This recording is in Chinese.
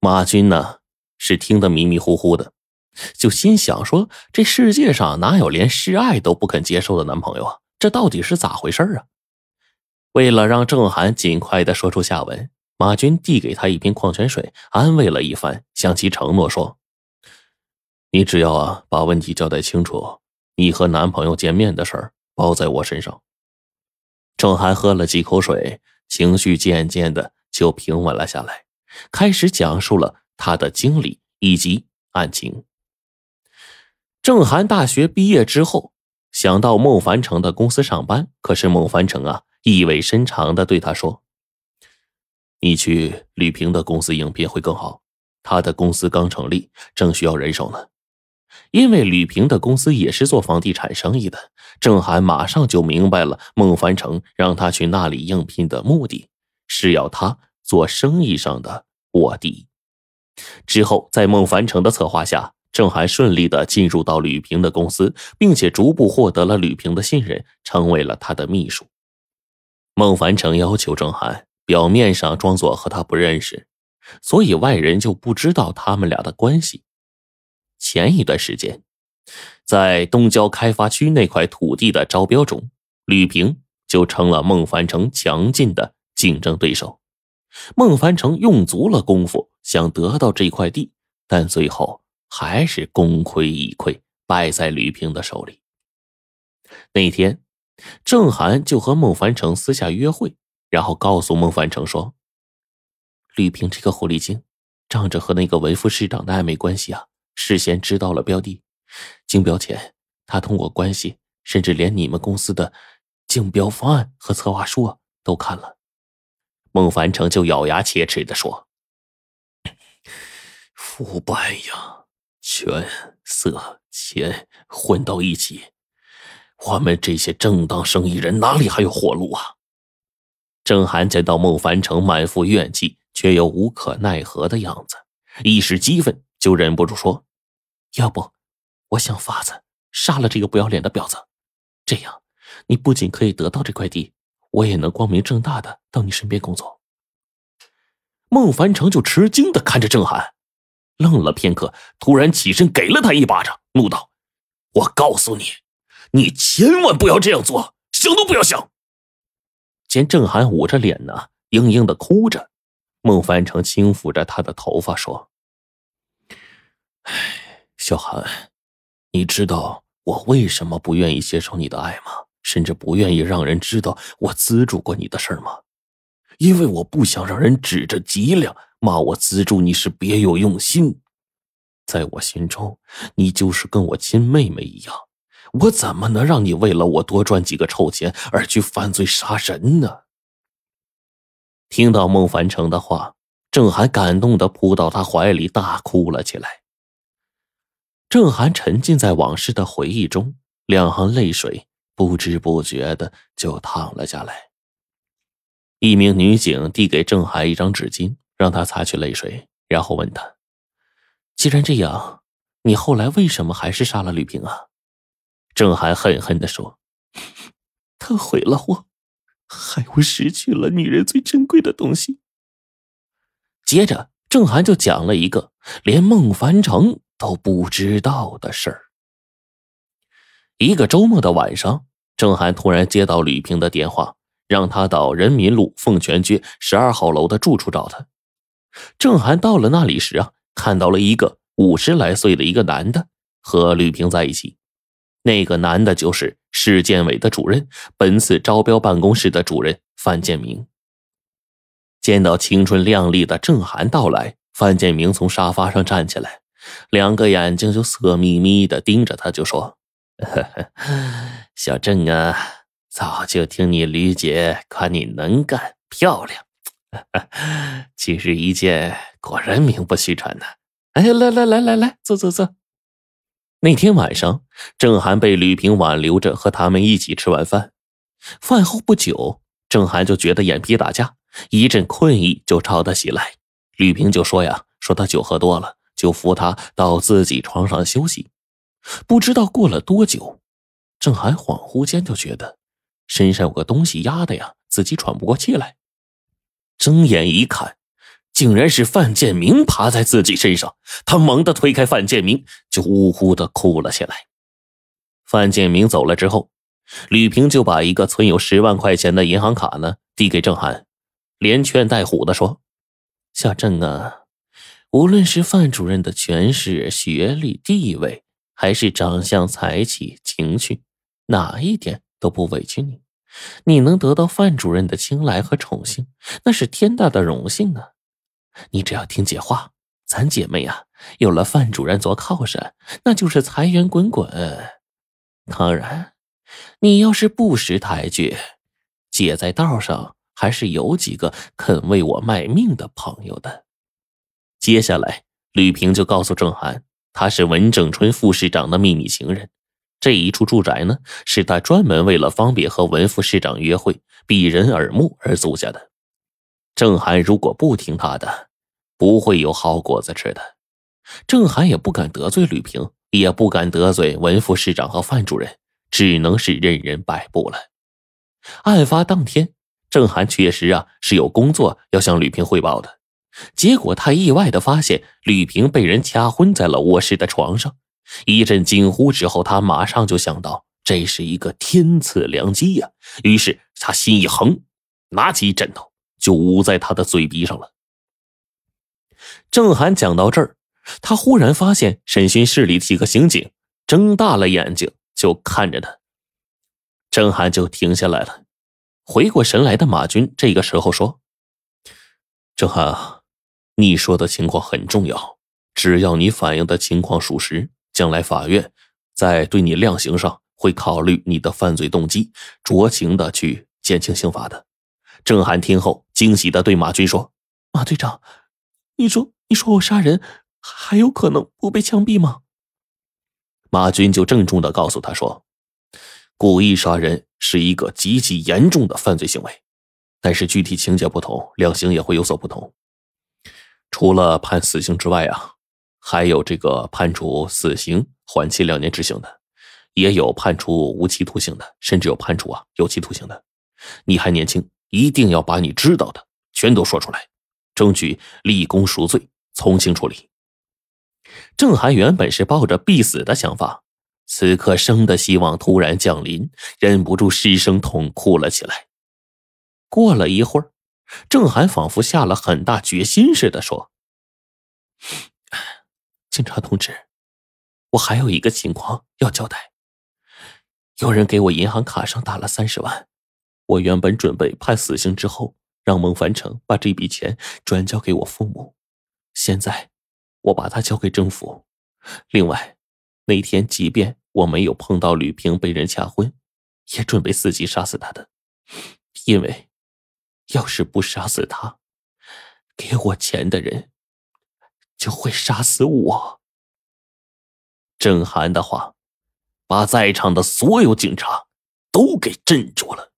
马军呢是听得迷迷糊糊的，就心想说：这世界上哪有连示爱都不肯接受的男朋友啊？这到底是咋回事啊？为了让郑涵尽快的说出下文，马军递给他一瓶矿泉水，安慰了一番，向其承诺说：“你只要啊把问题交代清楚，你和男朋友见面的事儿包在我身上。”郑涵喝了几口水，情绪渐渐的就平稳了下来，开始讲述了他的经历以及案情。郑涵大学毕业之后，想到孟凡成的公司上班，可是孟凡成啊。意味深长的对他说：“你去吕平的公司应聘会更好，他的公司刚成立，正需要人手呢。”因为吕平的公司也是做房地产生意的，郑涵马上就明白了孟凡成让他去那里应聘的目的，是要他做生意上的卧底。之后，在孟凡成的策划下，郑涵顺利的进入到吕平的公司，并且逐步获得了吕平的信任，成为了他的秘书。孟凡成要求郑涵表面上装作和他不认识，所以外人就不知道他们俩的关系。前一段时间，在东郊开发区那块土地的招标中，吕平就成了孟凡成强劲的竞争对手。孟凡成用足了功夫想得到这块地，但最后还是功亏一篑，败在吕平的手里。那天。郑涵就和孟凡成私下约会，然后告诉孟凡成说：“吕平这个狐狸精，仗着和那个文副市长的暧昧关系啊，事先知道了标的，竞标前他通过关系，甚至连你们公司的竞标方案和策划书啊都看了。”孟凡成就咬牙切齿的说：“腐败呀，权色钱混到一起。”我们这些正当生意人哪里还有活路啊？郑涵见到孟凡成满腹怨气却又无可奈何的样子，一时激愤，就忍不住说：“要不，我想法子杀了这个不要脸的婊子，这样你不仅可以得到这块地，我也能光明正大的到你身边工作。”孟凡成就吃惊的看着郑涵，愣了片刻，突然起身给了他一巴掌，怒道：“我告诉你！”你千万不要这样做，想都不要想。见郑涵捂着脸呢，嘤嘤的哭着，孟凡成轻抚着他的头发说：“哎，小涵，你知道我为什么不愿意接受你的爱吗？甚至不愿意让人知道我资助过你的事吗？因为我不想让人指着脊梁骂我资助你是别有用心。在我心中，你就是跟我亲妹妹一样。”我怎么能让你为了我多赚几个臭钱而去犯罪杀人呢？听到孟凡成的话，郑涵感动的扑到他怀里大哭了起来。郑涵沉浸在往事的回忆中，两行泪水不知不觉的就躺了下来。一名女警递给郑涵一张纸巾，让他擦去泪水，然后问他：“既然这样，你后来为什么还是杀了吕平啊？”郑涵恨恨的说：“他毁了我，害我失去了女人最珍贵的东西。”接着，郑涵就讲了一个连孟凡成都不知道的事儿。一个周末的晚上，郑涵突然接到吕平的电话，让他到人民路凤泉街十二号楼的住处找他。郑涵到了那里时啊，看到了一个五十来岁的一个男的和吕平在一起。那个男的就是市建委的主任，本次招标办公室的主任范建明。见到青春靓丽的郑涵到来，范建明从沙发上站起来，两个眼睛就色眯眯的盯着他，就说：“呵 呵小郑啊，早就听你吕姐夸你能干漂亮，今日一见，果然名不虚传呐！哎，来来来来来，坐坐坐。”那天晚上，郑涵被吕平挽留着和他们一起吃完饭。饭后不久，郑涵就觉得眼皮打架，一阵困意就朝他袭来。吕平就说：“呀，说他酒喝多了，就扶他到自己床上休息。”不知道过了多久，郑涵恍惚间就觉得身上有个东西压的呀，自己喘不过气来。睁眼一看，竟然是范建明爬在自己身上。他猛地推开范建明，就呜呼的哭了起来。范建明走了之后，吕平就把一个存有十万块钱的银行卡呢递给郑涵，连劝带唬的说：“小郑啊，无论是范主任的权势、学历、地位，还是长相、才气、情趣，哪一点都不委屈你。你能得到范主任的青睐和宠幸，那是天大的荣幸啊！你只要听姐话，咱姐妹呀，有了范主任做靠山，那就是财源滚滚。”当然，你要是不识抬举，姐在道上还是有几个肯为我卖命的朋友的。接下来，吕平就告诉郑涵，他是文正春副市长的秘密情人。这一处住宅呢，是他专门为了方便和文副市长约会、避人耳目而租下的。郑涵如果不听他的，不会有好果子吃的。郑涵也不敢得罪吕平。也不敢得罪文副市长和范主任，只能是任人摆布了。案发当天，郑涵确实啊是有工作要向吕平汇报的，结果他意外的发现吕平被人掐昏在了卧室的床上。一阵惊呼之后，他马上就想到这是一个天赐良机呀，于是他心一横，拿起枕头就捂在他的嘴鼻上了。郑涵讲到这儿。他忽然发现审讯室里几个刑警睁大了眼睛就看着他，郑涵就停下来了。回过神来的马军这个时候说：“郑涵，你说的情况很重要，只要你反映的情况属实，将来法院在对你量刑上会考虑你的犯罪动机，酌情的去减轻刑罚的。”郑涵听后惊喜的对马军说：“马队长，你说你说我杀人？”还有可能不被枪毙吗？马军就郑重的告诉他说：“故意杀人是一个极其严重的犯罪行为，但是具体情节不同，量刑也会有所不同。除了判死刑之外啊，还有这个判处死刑缓期两年执行的，也有判处无期徒刑的，甚至有判处啊有期徒刑的。你还年轻，一定要把你知道的全都说出来，争取立功赎罪，从轻处理。”郑涵原本是抱着必死的想法，此刻生的希望突然降临，忍不住失声痛哭了起来。过了一会儿，郑涵仿佛下了很大决心似的说：“警察同志，我还有一个情况要交代。有人给我银行卡上打了三十万，我原本准备判死刑之后，让孟凡成把这笔钱转交给我父母，现在……”我把它交给政府。另外，那天即便我没有碰到吕平被人掐昏，也准备伺机杀死他的，因为要是不杀死他，给我钱的人就会杀死我。郑涵的话，把在场的所有警察都给镇住了。